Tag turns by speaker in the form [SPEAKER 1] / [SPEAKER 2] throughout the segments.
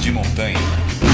[SPEAKER 1] de montanha.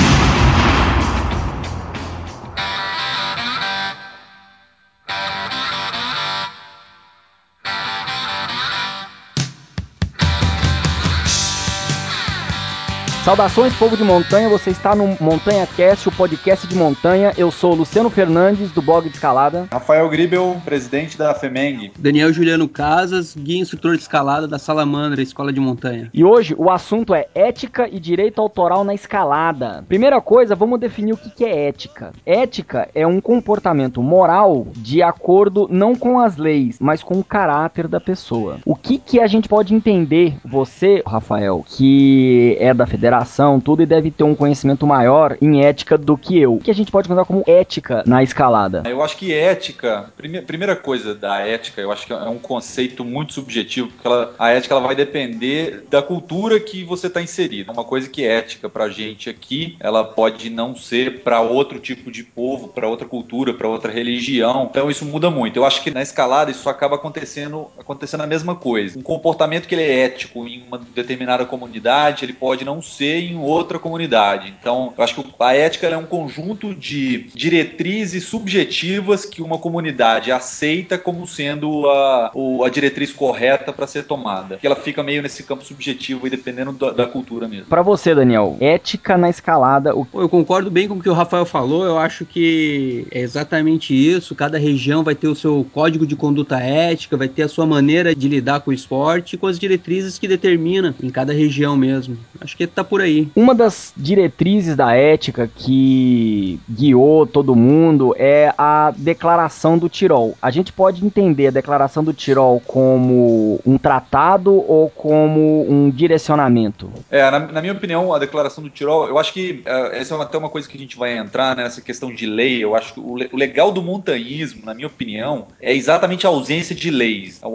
[SPEAKER 2] Saudações, povo de montanha. Você está no Montanha Cast, o podcast de montanha. Eu sou Luciano Fernandes, do blog de escalada.
[SPEAKER 3] Rafael Gribel, presidente da FEMENG.
[SPEAKER 4] Daniel Juliano Casas, guia instrutor de escalada da Salamandra, Escola de Montanha.
[SPEAKER 2] E hoje o assunto é ética e direito autoral na escalada. Primeira coisa, vamos definir o que é ética. Ética é um comportamento moral de acordo não com as leis, mas com o caráter da pessoa. O que, que a gente pode entender, você, Rafael, que é da federação, tudo e deve ter um conhecimento maior em ética do que eu. O que a gente pode contar como ética na escalada?
[SPEAKER 3] Eu acho que ética, prime primeira coisa da ética, eu acho que é um conceito muito subjetivo, porque ela, a ética ela vai depender da cultura que você está inserido. Uma coisa que é ética pra gente aqui, ela pode não ser para outro tipo de povo, para outra cultura, para outra religião. Então isso muda muito. Eu acho que na escalada isso acaba acontecendo, acontecendo a mesma coisa. Um comportamento que ele é ético em uma determinada comunidade, ele pode não ser em outra comunidade. Então, eu acho que a ética é um conjunto de diretrizes subjetivas que uma comunidade aceita como sendo a, a diretriz correta para ser tomada. Que ela fica meio nesse campo subjetivo e dependendo da, da cultura mesmo.
[SPEAKER 2] Para você, Daniel, ética na escalada. O...
[SPEAKER 4] Eu concordo bem com o que o Rafael falou. Eu acho que é exatamente isso. Cada região vai ter o seu código de conduta ética, vai ter a sua maneira de lidar com o esporte, com as diretrizes que determina em cada região mesmo. Acho que tá por por aí.
[SPEAKER 2] Uma das diretrizes da ética que guiou todo mundo é a Declaração do Tirol. A gente pode entender a Declaração do Tirol como um tratado ou como um direcionamento?
[SPEAKER 3] É, na, na minha opinião, a Declaração do Tirol, eu acho que uh, essa é até uma coisa que a gente vai entrar nessa questão de lei. Eu acho que o, o legal do montanhismo, na minha opinião, é exatamente a ausência de leis. O,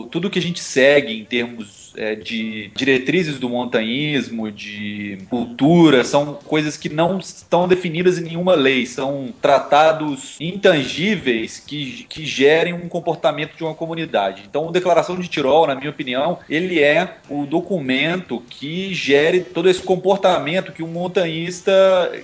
[SPEAKER 3] o, tudo que a gente segue em termos é, de diretrizes do montanhismo, de cultura, são coisas que não estão definidas em nenhuma lei, são tratados intangíveis que, que gerem um comportamento de uma comunidade. Então, a Declaração de Tirol, na minha opinião, ele é o documento que gere todo esse comportamento que um montanhista,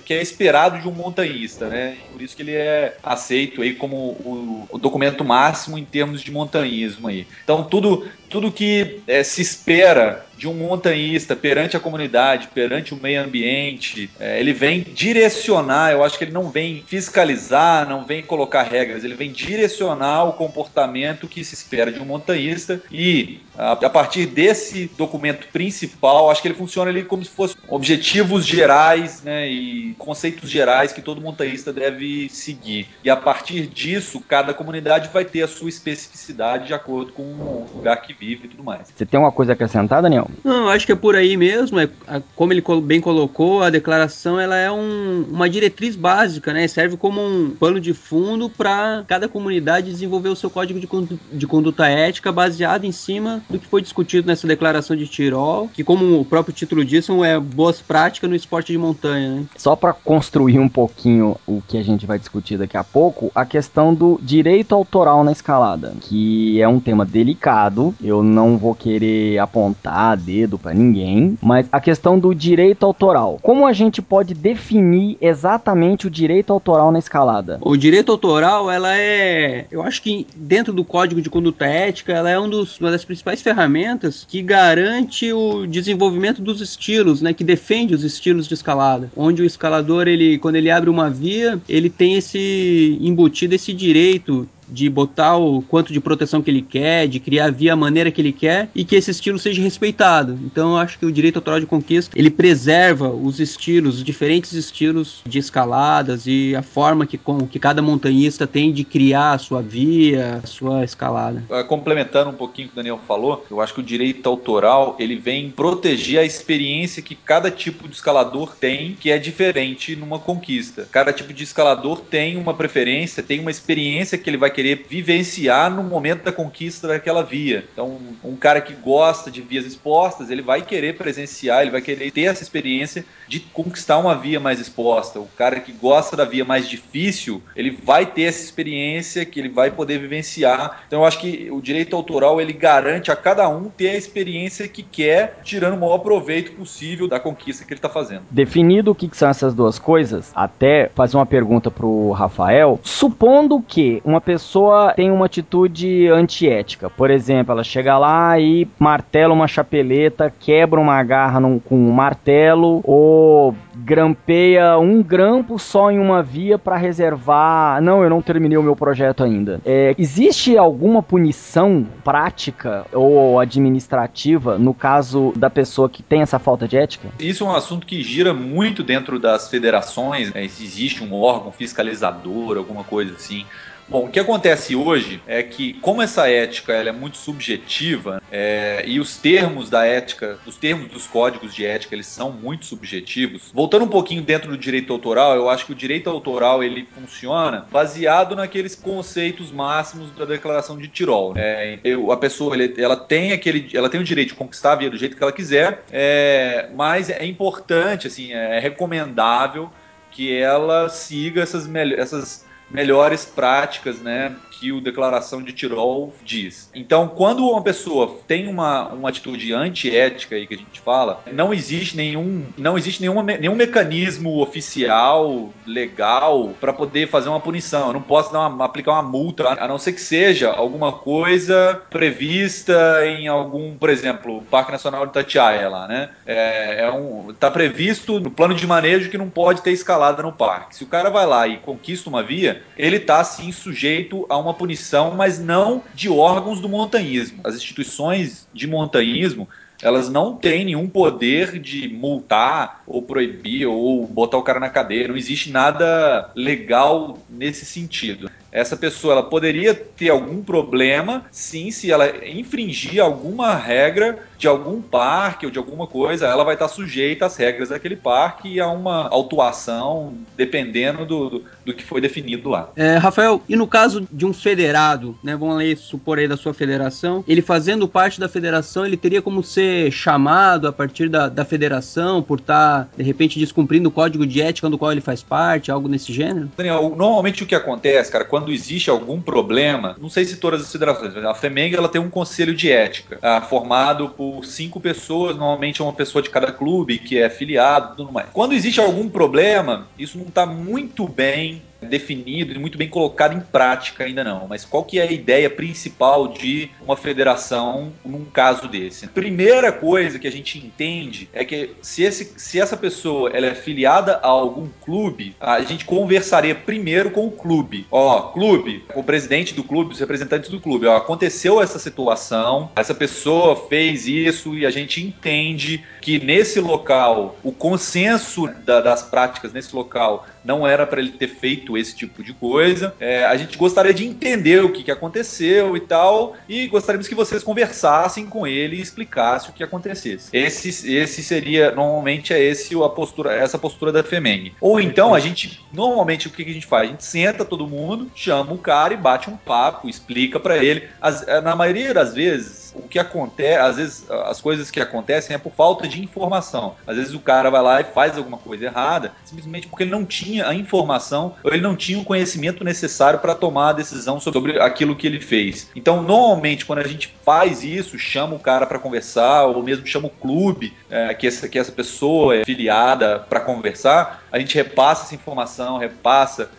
[SPEAKER 3] que é esperado de um montanhista, né? Por isso que ele é aceito aí como o, o documento máximo em termos de montanhismo aí. Então, tudo, tudo que é, se espera de um montanhista perante a comunidade, perante o meio ambiente. É, ele vem direcionar, eu acho que ele não vem fiscalizar, não vem colocar regras, ele vem direcionar o comportamento que se espera de um montanhista e a, a partir desse documento principal, acho que ele funciona ali como se fossem objetivos gerais né, e conceitos gerais que todo montanhista deve seguir. E a partir disso, cada comunidade vai ter a sua especificidade de acordo com o lugar que vive e tudo mais.
[SPEAKER 2] Você tem uma coisa a acrescentar, Daniel?
[SPEAKER 4] Não, acho que é por aí mesmo. É, como ele bem colocou, a declaração ela é um, uma diretriz básica, né? Serve como um pano de fundo para cada comunidade desenvolver o seu código de, de conduta ética baseado em cima do que foi discutido nessa declaração de Tirol, que como o próprio título diz, são é, boas práticas no esporte de montanha. Né?
[SPEAKER 2] Só para construir um pouquinho o que a gente vai discutir daqui a pouco, a questão do direito autoral na escalada, que é um tema delicado. Eu não vou querer apontar dedo para ninguém, mas a questão do direito autoral. Como a gente pode definir exatamente o direito autoral na escalada?
[SPEAKER 4] O direito autoral, ela é, eu acho que dentro do Código de Conduta Ética, ela é um dos, uma das principais ferramentas que garante o desenvolvimento dos estilos, né, que defende os estilos de escalada, onde o escalador ele, quando ele abre uma via, ele tem esse embutido esse direito de botar o quanto de proteção que ele quer, de criar a via a maneira que ele quer e que esse estilo seja respeitado. Então eu acho que o direito autoral de conquista ele preserva os estilos, os diferentes estilos de escaladas e a forma que, com, que cada montanhista tem de criar a sua via, a sua escalada.
[SPEAKER 3] Ah, complementando um pouquinho o que o Daniel falou, eu acho que o direito autoral ele vem proteger a experiência que cada tipo de escalador tem, que é diferente numa conquista. Cada tipo de escalador tem uma preferência, tem uma experiência que ele vai querer vivenciar no momento da conquista daquela via. Então, um cara que gosta de vias expostas, ele vai querer presenciar, ele vai querer ter essa experiência de conquistar uma via mais exposta. O cara que gosta da via mais difícil, ele vai ter essa experiência que ele vai poder vivenciar. Então, eu acho que o direito autoral ele garante a cada um ter a experiência que quer, tirando o maior proveito possível da conquista que ele está fazendo.
[SPEAKER 2] Definido o que são essas duas coisas, até fazer uma pergunta pro Rafael. Supondo que uma pessoa tem uma atitude antiética, por exemplo, ela chega lá e martela uma chapeleta, quebra uma garra num, com um martelo, ou grampeia um grampo só em uma via para reservar. Não, eu não terminei o meu projeto ainda. É, existe alguma punição prática ou administrativa no caso da pessoa que tem essa falta de ética?
[SPEAKER 3] Isso é um assunto que gira muito dentro das federações. Né? Existe um órgão fiscalizador, alguma coisa assim. Bom, o que acontece hoje é que, como essa ética ela é muito subjetiva é, e os termos da ética, os termos dos códigos de ética, eles são muito subjetivos. Voltando um pouquinho dentro do direito autoral, eu acho que o direito autoral ele funciona baseado naqueles conceitos máximos da Declaração de Tirol. É, eu, a pessoa ele, ela tem aquele, ela tem o direito de conquistar a via do jeito que ela quiser, é, mas é importante, assim, é recomendável que ela siga essas, essas melhores práticas, né, que o Declaração de Tirol diz. Então, quando uma pessoa tem uma, uma atitude antiética aí que a gente fala, não existe nenhum, não existe nenhuma, nenhum mecanismo oficial, legal, para poder fazer uma punição. Eu não posso uma, aplicar uma multa, a não ser que seja alguma coisa prevista em algum, por exemplo, Parque Nacional de Itatiaia lá, né? É, é um, tá previsto no plano de manejo que não pode ter escalada no parque. Se o cara vai lá e conquista uma via, ele tá sim sujeito a uma uma punição, mas não de órgãos do montanhismo. As instituições de montanhismo elas não têm nenhum poder de multar ou proibir ou botar o cara na cadeia. Não existe nada legal nesse sentido essa pessoa ela poderia ter algum problema, sim, se ela infringir alguma regra de algum parque ou de alguma coisa, ela vai estar sujeita às regras daquele parque e a uma autuação, dependendo do, do, do que foi definido lá.
[SPEAKER 4] É, Rafael, e no caso de um federado, né, vamos supor aí da sua federação, ele fazendo parte da federação, ele teria como ser chamado a partir da, da federação por estar, de repente, descumprindo o código de ética do qual ele faz parte, algo nesse gênero?
[SPEAKER 3] Daniel, normalmente o que acontece, cara, quando existe algum problema, não sei se todas as federações, mas a FEMENG ela tem um conselho de ética, ah, formado por cinco pessoas, normalmente é uma pessoa de cada clube que é afiliado tudo mais. Quando existe algum problema, isso não está muito bem definido e muito bem colocado em prática ainda não. Mas qual que é a ideia principal de uma federação num caso desse? Primeira coisa que a gente entende é que se, esse, se essa pessoa ela é filiada a algum clube, a gente conversaria primeiro com o clube. Ó, clube, o presidente do clube, os representantes do clube, ó, aconteceu essa situação, essa pessoa fez isso e a gente entende que nesse local o consenso da, das práticas nesse local não era para ele ter feito esse tipo de coisa. É, a gente gostaria de entender o que, que aconteceu e tal, e gostaríamos que vocês conversassem com ele e explicassem o que acontecesse. Esse, esse seria, normalmente é esse a postura, essa postura da FEMENG. Ou então a gente, normalmente o que, que a gente faz? A gente senta todo mundo, chama o cara e bate um papo, explica para ele. As, na maioria das vezes, o que acontece, às vezes as coisas que acontecem é por falta de informação. Às vezes o cara vai lá e faz alguma coisa errada, simplesmente porque ele não tinha a informação ou ele não tinha o conhecimento necessário para tomar a decisão sobre aquilo que ele fez. Então, normalmente, quando a gente faz isso, chama o cara para conversar, ou mesmo chama o clube é, que, essa, que essa pessoa é filiada para conversar, a gente repassa essa informação, repassa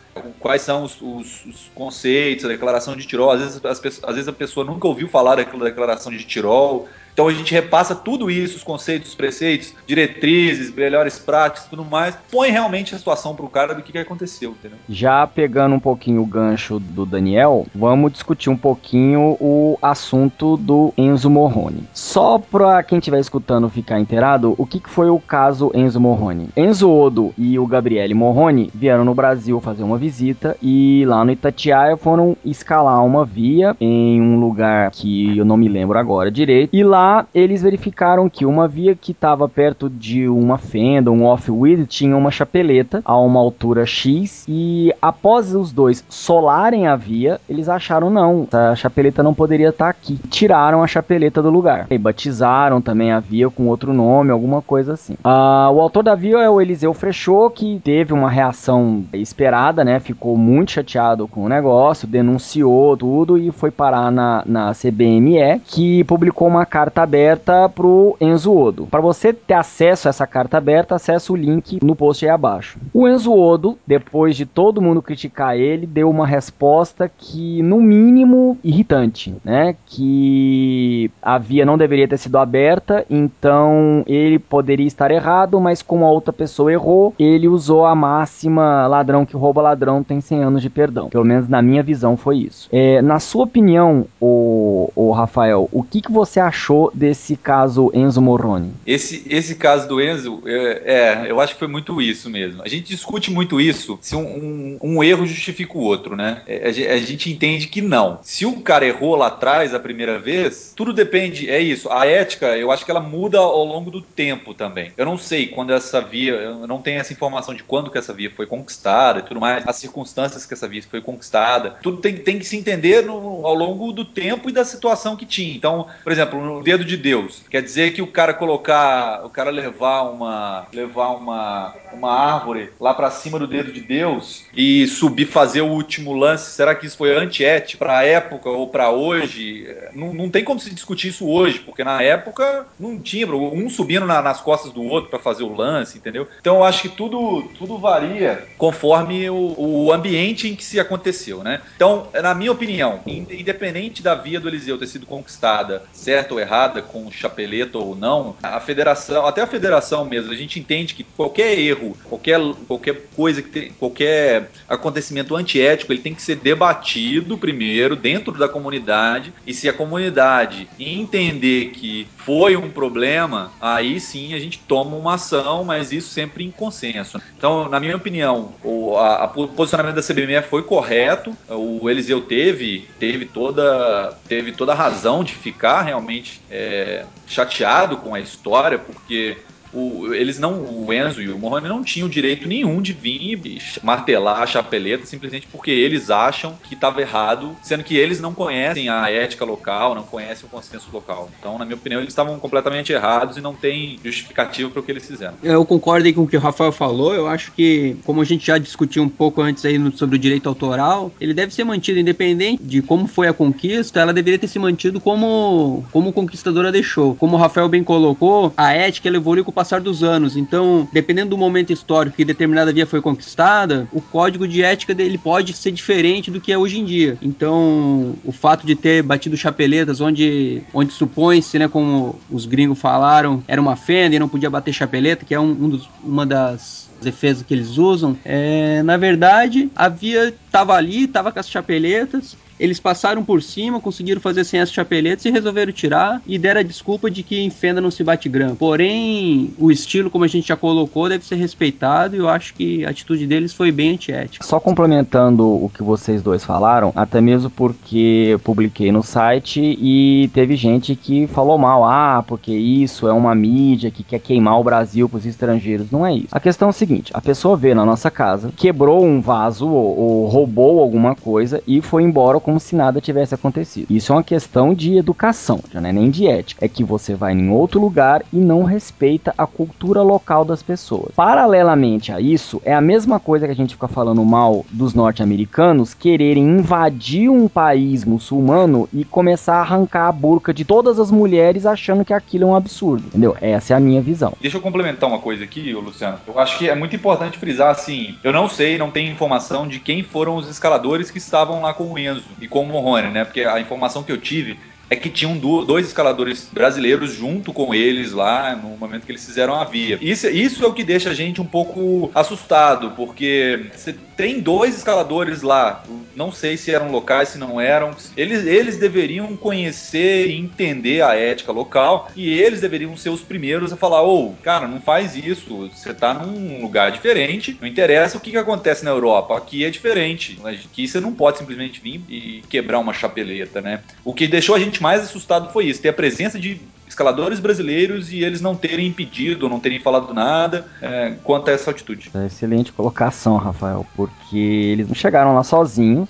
[SPEAKER 3] quais são os, os, os, conceitos, a declaração de Tirol. Às vezes, as, às vezes a pessoa nunca ouviu falar daquela declaração de Tirol. Então a gente repassa tudo isso, os conceitos, os preceitos, diretrizes, melhores práticas tudo mais, põe realmente a situação pro cara do que, que aconteceu, entendeu?
[SPEAKER 2] Já pegando um pouquinho o gancho do Daniel, vamos discutir um pouquinho o assunto do Enzo Morrone. Só pra quem estiver escutando ficar inteirado, o que, que foi o caso Enzo Morrone? Enzo Odo e o Gabriele Morrone vieram no Brasil fazer uma visita e lá no Itatiaia foram escalar uma via em um lugar que eu não me lembro agora direito, e lá eles verificaram que uma via que estava perto de uma fenda, um off-wheel, tinha uma chapeleta a uma altura X e após os dois solarem a via, eles acharam não, a chapeleta não poderia estar tá aqui. Tiraram a chapeleta do lugar. E batizaram também a via com outro nome, alguma coisa assim. Ah, o autor da via é o Eliseu Frechot, que teve uma reação esperada, né? Ficou muito chateado com o negócio, denunciou tudo e foi parar na, na CBME, que publicou uma carta aberta pro Enzo Odo. Para você ter acesso a essa carta aberta, acesse o link no post aí abaixo. O Enzo Odo, depois de todo mundo criticar ele, deu uma resposta que, no mínimo, irritante, né? Que a via não deveria ter sido aberta, então ele poderia estar errado, mas como a outra pessoa errou, ele usou a máxima ladrão que rouba ladrão tem 100 anos de perdão. Pelo menos na minha visão foi isso. É, na sua opinião, o, o Rafael, o que, que você achou desse caso Enzo Morrone?
[SPEAKER 3] Esse, esse caso do Enzo, é, é, eu acho que foi muito isso mesmo. A gente discute muito isso, se um, um, um erro justifica o outro, né? É, a, a, gente entende que não. Se o cara errou lá atrás a primeira vez, tudo depende, é isso. A ética, eu acho que ela muda ao longo do tempo também. Eu não sei quando essa via, eu não tenho essa informação de quando que essa via foi conquistada e tudo mais, as circunstâncias que essa via foi conquistada. Tudo tem, tem que se entender no, ao longo do tempo e da situação que tinha. Então, por exemplo, dedo de Deus, quer dizer que o cara colocar, o cara levar uma, levar uma, uma árvore lá para cima do dedo de Deus e subir fazer o último lance, será que isso foi antiético para a época ou para hoje? Não, não tem como se discutir isso hoje, porque na época não tinha um subindo na, nas costas do outro para fazer o lance, entendeu? Então eu acho que tudo, tudo varia conforme o, o ambiente em que se aconteceu, né? Então, na minha opinião, independente da via do Eliseu ter sido conquistada, certa ou errada, com chapeleta ou não, a federação, até a federação mesmo, a gente entende que qualquer erro, qualquer, qualquer coisa que tem, qualquer acontecimento antiético, ele tem que ser debatido primeiro dentro da comunidade e se a comunidade entender que foi um problema, aí sim a gente toma uma ação, mas isso sempre em consenso. Então, na minha opinião, o, a, a posicionamento da CBME foi correto, o Eliseu teve, teve toda teve toda a razão de ficar realmente é, chateado com a história, porque o, eles não, o Enzo e o Morrone não tinham direito nenhum de vir e martelar a chapeleta simplesmente porque eles acham que estava errado, sendo que eles não conhecem a ética local, não conhecem o consenso local. Então, na minha opinião, eles estavam completamente errados e não tem justificativa para o que eles fizeram.
[SPEAKER 4] Eu concordo com o que o Rafael falou. Eu acho que, como a gente já discutiu um pouco antes aí no, sobre o direito autoral, ele deve ser mantido independente de como foi a conquista, ela deveria ter se mantido como, como conquistadora deixou. Como o Rafael bem colocou, a ética ela evoluiu com passar dos anos. Então, dependendo do momento histórico que determinada via foi conquistada, o código de ética dele pode ser diferente do que é hoje em dia. Então, o fato de ter batido chapeletas onde, onde supõe-se, né, como os gringos falaram, era uma fenda e não podia bater chapeleta, que é um, um dos, uma das defesas que eles usam, é, na verdade, a via estava ali, estava com as chapeletas, eles passaram por cima, conseguiram fazer sem as chapeletas e resolveram tirar e deram a desculpa de que em fenda não se bate grama. Porém, o estilo, como a gente já colocou, deve ser respeitado e eu acho que a atitude deles foi bem antiética.
[SPEAKER 2] Só complementando o que vocês dois falaram, até mesmo porque eu publiquei no site e teve gente que falou mal, ah, porque isso é uma mídia que quer queimar o Brasil para os estrangeiros. Não é isso. A questão é o seguinte: a pessoa veio na nossa casa, quebrou um vaso ou, ou roubou alguma coisa e foi embora como se nada tivesse acontecido. Isso é uma questão de educação, já não é nem de ética. É que você vai em outro lugar e não respeita a cultura local das pessoas. Paralelamente a isso, é a mesma coisa que a gente fica falando mal dos norte-americanos quererem invadir um país muçulmano e começar a arrancar a burca de todas as mulheres achando que aquilo é um absurdo, entendeu? Essa é a minha visão.
[SPEAKER 3] Deixa eu complementar uma coisa aqui, Luciano. Eu acho que é muito importante frisar assim, eu não sei, não tenho informação de quem foram os escaladores que estavam lá com o Enzo e com o Morrone, né? Porque a informação que eu tive é que tinham dois escaladores brasileiros junto com eles lá no momento que eles fizeram a via. Isso, isso é o que deixa a gente um pouco assustado, porque você tem dois escaladores lá, não sei se eram locais, se não eram. Eles, eles deveriam conhecer e entender a ética local e eles deveriam ser os primeiros a falar: ô, oh, cara, não faz isso, você tá num lugar diferente, não interessa o que, que acontece na Europa, aqui é diferente. Aqui você não pode simplesmente vir e quebrar uma chapeleta, né? O que deixou a gente mais assustado foi isso, ter a presença de escaladores brasileiros e eles não terem impedido, não terem falado nada é, quanto a essa altitude.
[SPEAKER 2] É excelente colocação, Rafael, porque eles não chegaram lá sozinhos,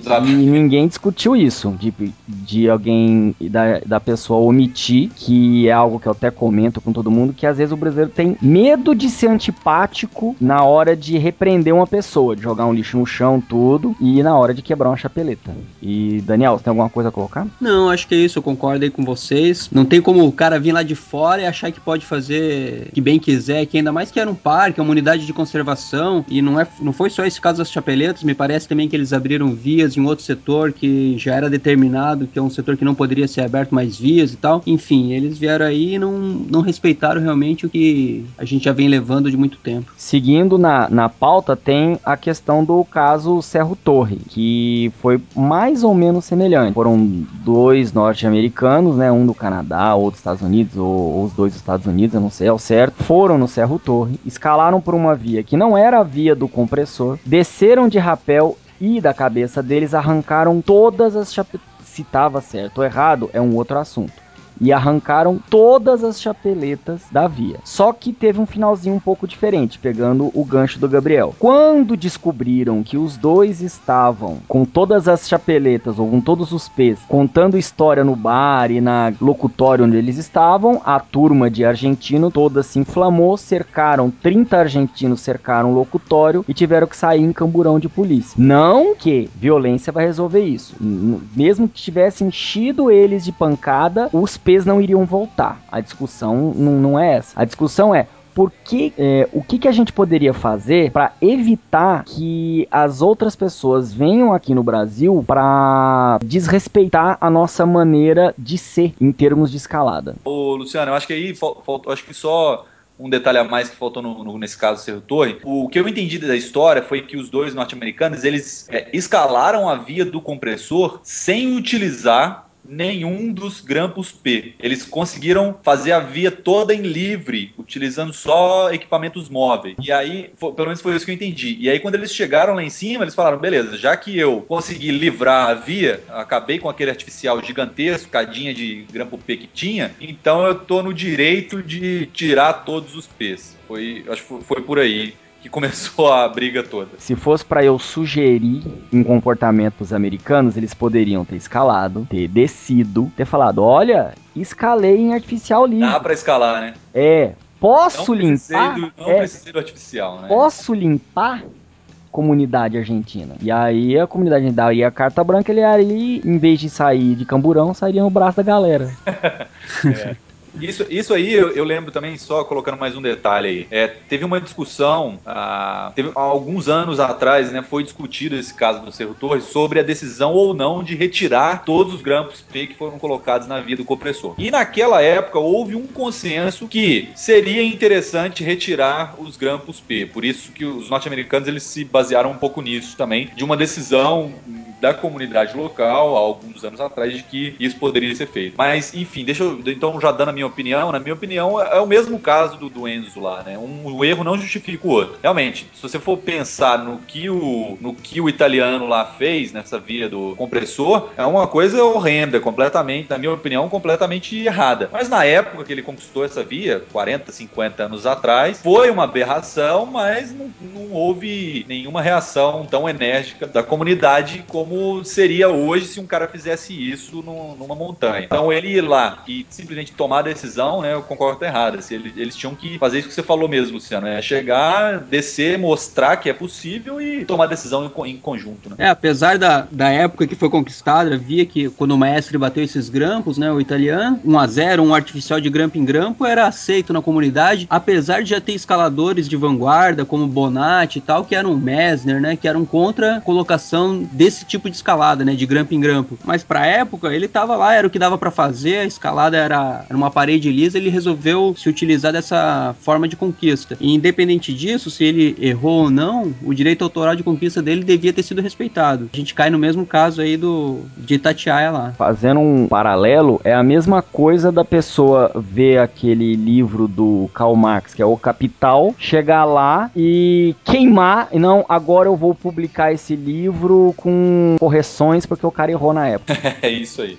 [SPEAKER 2] Exato. E ninguém discutiu isso, de, de alguém, da, da pessoa omitir, que é algo que eu até comento com todo mundo, que às vezes o brasileiro tem medo de ser antipático na hora de repreender uma pessoa, de jogar um lixo no chão, tudo, e na hora de quebrar uma chapeleta. E, Daniel, você tem alguma coisa a colocar?
[SPEAKER 4] Não, acho que é isso, eu concordo aí com vocês. Não tem como o cara vir lá de fora e achar que pode fazer que bem quiser, que ainda mais que era um parque, uma unidade de conservação, e não, é, não foi só esse caso das chapeletas, me parece também que eles abriram vias vias em outro setor que já era determinado, que é um setor que não poderia ser aberto mais vias e tal. Enfim, eles vieram aí e não, não respeitaram realmente o que a gente já vem levando de muito tempo.
[SPEAKER 2] Seguindo na, na pauta, tem a questão do caso Cerro Torre, que foi mais ou menos semelhante. Foram dois norte-americanos, né? Um do Canadá, outro dos Estados Unidos, ou, ou os dois dos Estados Unidos, eu não sei ao certo. Foram no Cerro Torre, escalaram por uma via que não era a via do compressor, desceram de rapel e da cabeça deles arrancaram todas as chapeletas. Se estava certo ou errado é um outro assunto e arrancaram todas as chapeletas da via. Só que teve um finalzinho um pouco diferente, pegando o gancho do Gabriel. Quando descobriram que os dois estavam com todas as chapeletas ou com todos os P's contando história no bar e na locutório onde eles estavam, a turma de argentino toda se inflamou, cercaram 30 argentinos, cercaram o locutório e tiveram que sair em camburão de polícia. Não que violência vai resolver isso. Mesmo que tivesse enchido eles de pancada, os não iriam voltar. A discussão não, não é essa. A discussão é por que, é, o que, que a gente poderia fazer para evitar que as outras pessoas venham aqui no Brasil para desrespeitar a nossa maneira de ser em termos de escalada?
[SPEAKER 3] Ô, Luciano, eu acho que aí faltou, acho que só um detalhe a mais que faltou no, no, nesse caso Cerro Torre. O que eu entendi da história foi que os dois norte-americanos eles é, escalaram a via do compressor sem utilizar nenhum dos grampos P. Eles conseguiram fazer a via toda em livre, utilizando só equipamentos móveis. E aí, foi, pelo menos foi isso que eu entendi. E aí, quando eles chegaram lá em cima, eles falaram: beleza, já que eu consegui livrar a via, acabei com aquele artificial gigantesco, cadinha de grampo P que tinha, então eu tô no direito de tirar todos os P's. Foi, acho que foi por aí que começou a briga toda.
[SPEAKER 2] Se fosse para eu sugerir um comportamento pros americanos, eles poderiam ter escalado, ter descido, ter falado: olha, escalei em artificial livre.
[SPEAKER 3] Dá pra escalar, né?
[SPEAKER 2] É. Posso não limpar?
[SPEAKER 3] Do, não é, do artificial, né?
[SPEAKER 2] Posso limpar? comunidade argentina. E aí a comunidade daria a carta branca, ele ali, em vez de sair de camburão, sairia no braço da galera.
[SPEAKER 3] é. Isso, isso aí eu, eu, lembro também, só colocando mais um detalhe aí. É, teve uma discussão, ah, teve alguns anos atrás, né, foi discutido esse caso do Cerro Torres sobre a decisão ou não de retirar todos os grampos P que foram colocados na via do compressor. E naquela época houve um consenso que seria interessante retirar os grampos P. Por isso que os norte-americanos eles se basearam um pouco nisso também, de uma decisão da comunidade local, há alguns anos atrás, de que isso poderia ser feito. Mas, enfim, deixa eu, então, já dando a minha opinião, na minha opinião, é o mesmo caso do, do Enzo lá, né? Um, um erro não justifica o outro. Realmente, se você for pensar no que o, no que o italiano lá fez, nessa via do compressor, é uma coisa horrenda, completamente, na minha opinião, completamente errada. Mas na época que ele conquistou essa via, 40, 50 anos atrás, foi uma aberração, mas não, não houve nenhuma reação tão enérgica da comunidade como como seria hoje se um cara fizesse isso numa montanha. Então ele ir lá e simplesmente tomar a decisão, né, eu concordo errado. Assim, eles, eles tinham que fazer isso que você falou mesmo, Luciano, é chegar, descer, mostrar que é possível e tomar decisão em, em conjunto. Né?
[SPEAKER 4] É, apesar da, da época que foi conquistada, via que quando o mestre bateu esses grampos, né, o italiano, 1 a 0 um artificial de grampo em grampo era aceito na comunidade, apesar de já ter escaladores de vanguarda, como Bonatti e tal, que eram Messner, né, que eram contra a colocação desse tipo tipo de escalada, né? De grampo em grampo. Mas pra época, ele tava lá, era o que dava para fazer, a escalada era, era uma parede lisa, ele resolveu se utilizar dessa forma de conquista. E independente disso, se ele errou ou não, o direito autoral de conquista dele devia ter sido respeitado. A gente cai no mesmo caso aí do de Itatiaia lá.
[SPEAKER 2] Fazendo um paralelo, é a mesma coisa da pessoa ver aquele livro do Karl Marx, que é O Capital, chegar lá e queimar, não, agora eu vou publicar esse livro com correções porque o cara errou na época.
[SPEAKER 3] é isso aí.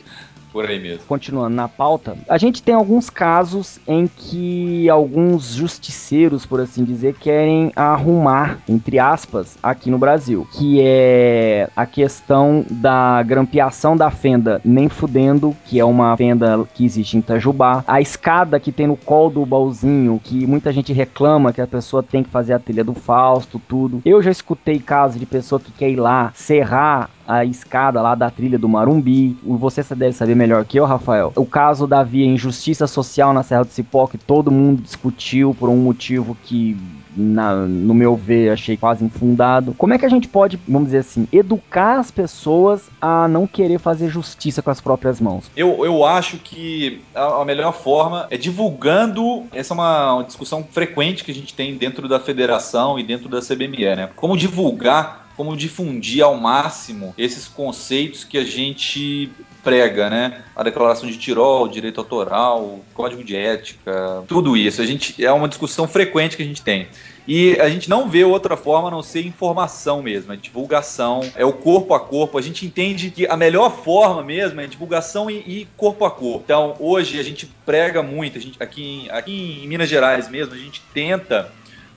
[SPEAKER 3] por aí mesmo.
[SPEAKER 2] Continuando na pauta, a gente tem alguns casos em que alguns justiceiros, por assim dizer, querem arrumar, entre aspas, aqui no Brasil, que é a questão da grampeação da fenda nem fudendo, que é uma fenda que existe em Itajubá, a escada que tem no colo do baúzinho, que muita gente reclama que a pessoa tem que fazer a trilha do Fausto, tudo. Eu já escutei casos de pessoa que quer ir lá serrar a escada lá da trilha do Marumbi. Você deve saber melhor que eu, Rafael. O caso da via injustiça social na Serra do Cipó, que todo mundo discutiu por um motivo que na, no meu ver, achei quase infundado. Como é que a gente pode, vamos dizer assim, educar as pessoas a não querer fazer justiça com as próprias mãos?
[SPEAKER 3] Eu, eu acho que a, a melhor forma é divulgando. Essa é uma, uma discussão frequente que a gente tem dentro da federação e dentro da CBME, né? Como divulgar como difundir ao máximo esses conceitos que a gente prega, né? A declaração de Tirol, direito autoral, código de ética, tudo isso. A gente é uma discussão frequente que a gente tem. E a gente não vê outra forma a não ser informação mesmo, é divulgação, é o corpo a corpo. A gente entende que a melhor forma mesmo é divulgação e, e corpo a corpo. Então, hoje a gente prega muito, a gente, aqui, aqui em Minas Gerais mesmo, a gente tenta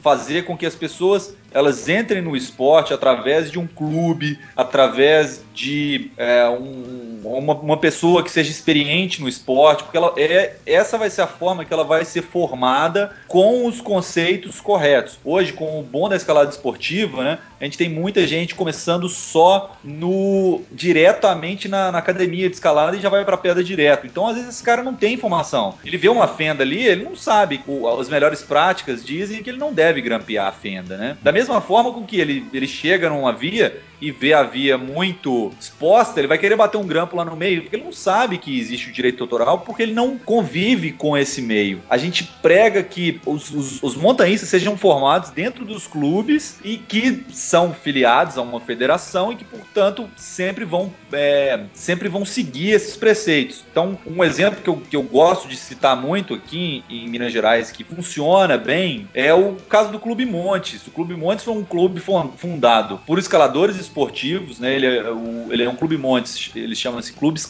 [SPEAKER 3] fazer com que as pessoas elas entrem no esporte através de um clube, através de é, um, uma, uma, pessoa que seja experiente no esporte, porque ela é, essa vai ser a forma que ela vai ser formada com os conceitos corretos. Hoje, com o bom da escalada esportiva, né, a gente tem muita gente começando só no diretamente na, na academia de escalada e já vai para pedra direto. Então, às vezes, esse cara não tem informação. Ele vê uma fenda ali, ele não sabe. O, as melhores práticas dizem que ele não deve grampear a fenda, né? Da mesma forma com que ele, ele chega numa via e vê a via muito exposta, ele vai querer bater um grampo lá no meio, porque ele não sabe que existe o direito autoral, porque ele não convive com esse meio. A gente prega que os, os, os montanhistas sejam formados dentro dos clubes e que são filiados a uma federação e que, portanto, sempre vão, é, sempre vão seguir esses preceitos. Então, um exemplo que eu, que eu gosto de citar muito aqui em, em Minas Gerais, que funciona bem, é o caso do Clube Montes. O Clube Montes foi um clube fundado por escaladores esportivos, né? Ele é, o, ele é um clube montes, ele chama-se Clube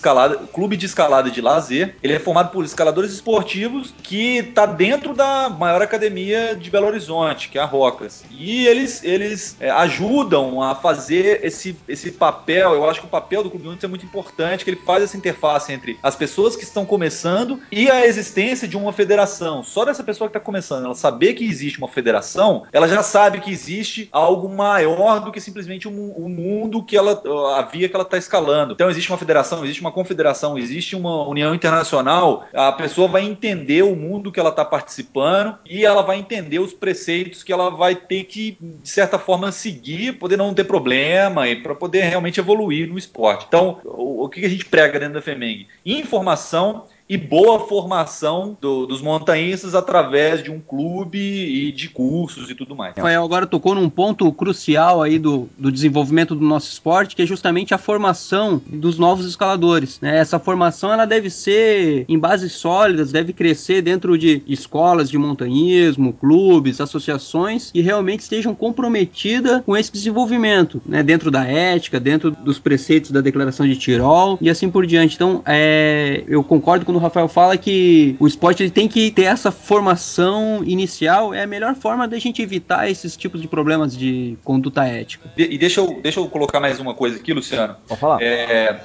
[SPEAKER 3] Clube de Escalada de Lazer. Ele é formado por escaladores esportivos que está dentro da maior academia de Belo Horizonte, que é a Rocas. E eles, eles é, ajudam a fazer esse, esse papel. Eu acho que o papel do Clube Montes é muito importante, que ele faz essa interface entre as pessoas que estão começando e a existência de uma federação. Só dessa pessoa que está começando, ela saber que existe uma federação, ela já sabe que existe algo maior do que simplesmente um, um mundo que ela a via que ela está escalando. Então existe uma federação, existe uma confederação, existe uma união internacional. A pessoa vai entender o mundo que ela está participando e ela vai entender os preceitos que ela vai ter que de certa forma seguir, poder não ter problema e para poder realmente evoluir no esporte. Então o, o que a gente prega dentro da Femeng? Informação e boa formação do, dos montanhistas através de um clube e de cursos e tudo mais.
[SPEAKER 4] Rafael agora tocou num ponto crucial aí do, do desenvolvimento do nosso esporte, que é justamente a formação dos novos escaladores. Né? Essa formação ela deve ser em bases sólidas, deve crescer dentro de escolas de montanhismo, clubes, associações que realmente estejam comprometidas com esse desenvolvimento, né? dentro da ética, dentro dos preceitos da Declaração de Tirol e assim por diante. Então, é, eu concordo com quando o Rafael fala que o esporte ele tem que ter essa formação inicial, é a melhor forma da gente evitar esses tipos de problemas de conduta ética.
[SPEAKER 3] E deixa eu, deixa eu colocar mais uma coisa aqui, Luciano.
[SPEAKER 2] Pode falar.
[SPEAKER 3] É,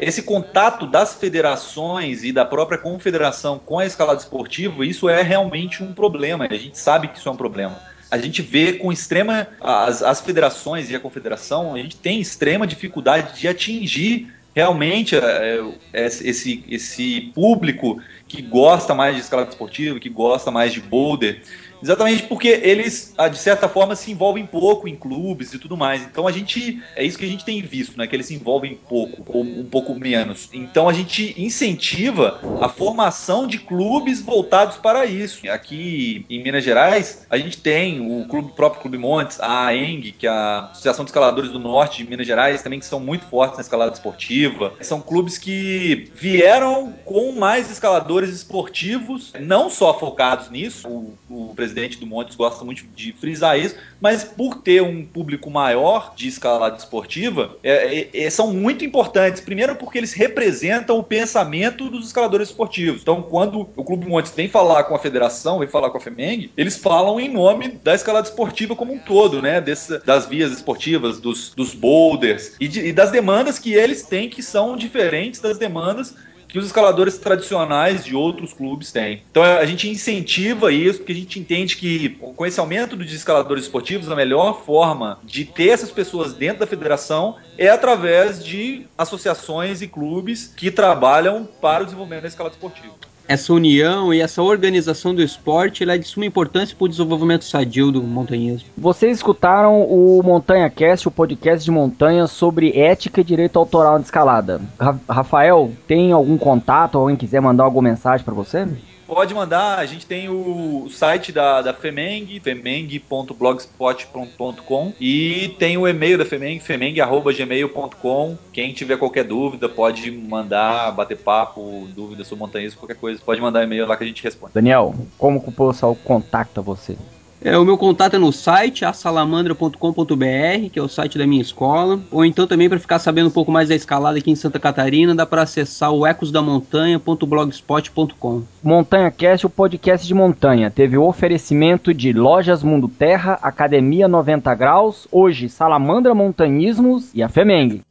[SPEAKER 3] esse contato das federações e da própria confederação com a escalada esportiva, isso é realmente um problema. A gente sabe que isso é um problema a gente vê com extrema. As, as federações e a confederação, a gente tem extrema dificuldade de atingir realmente é, é, esse, esse público que gosta mais de escalada esportiva, que gosta mais de boulder, Exatamente porque eles, ah, de certa forma, se envolvem pouco em clubes e tudo mais. Então a gente. É isso que a gente tem visto, né? Que eles se envolvem pouco, ou um pouco menos. Então a gente incentiva a formação de clubes voltados para isso. Aqui em Minas Gerais, a gente tem o clube, próprio Clube Montes, a AENG, que é a Associação de Escaladores do Norte de Minas Gerais, também que são muito fortes na escalada esportiva. São clubes que vieram com mais escaladores esportivos, não só focados nisso. O, o presidente presidente do Montes gosta muito de frisar isso, mas por ter um público maior de escalada esportiva, é, é, é, são muito importantes. Primeiro, porque eles representam o pensamento dos escaladores esportivos. Então, quando o Clube Montes vem falar com a federação, vem falar com a FEMENG, eles falam em nome da escalada esportiva como um todo, né? Desse, das vias esportivas, dos, dos boulders e, de, e das demandas que eles têm que são diferentes das demandas que os escaladores tradicionais de outros clubes têm. Então a gente incentiva isso, porque a gente entende que com esse aumento dos escaladores esportivos, a melhor forma de ter essas pessoas dentro da federação é através de associações e clubes que trabalham para o desenvolvimento da escalada esportiva
[SPEAKER 4] essa união e essa organização do esporte é de suma importância para o desenvolvimento sadio do montanhismo.
[SPEAKER 2] Vocês escutaram o Montanha Cast, o podcast de montanha sobre ética e direito autoral de escalada. Rafael, tem algum contato? Alguém quiser mandar alguma mensagem para você?
[SPEAKER 3] Pode mandar, a gente tem o site da, da Femeng, femeng.blogspot.com e tem o e-mail da Femeng, femeng.gmail.com. Quem tiver qualquer dúvida pode mandar, bater papo, dúvida sobre montanhismo, qualquer coisa, pode mandar e-mail lá que a gente responde.
[SPEAKER 2] Daniel, como o pessoal contacta você?
[SPEAKER 4] É, o meu contato é no site assalamandra.com.br, que é o site da minha escola. Ou então também para ficar sabendo um pouco mais da escalada aqui em Santa Catarina, dá para acessar o ecosdamontanha.blogspot.com.
[SPEAKER 2] Montanha Cast, o podcast de montanha, teve o oferecimento de Lojas Mundo Terra, Academia 90 Graus, hoje Salamandra Montanhismos e a Femeng.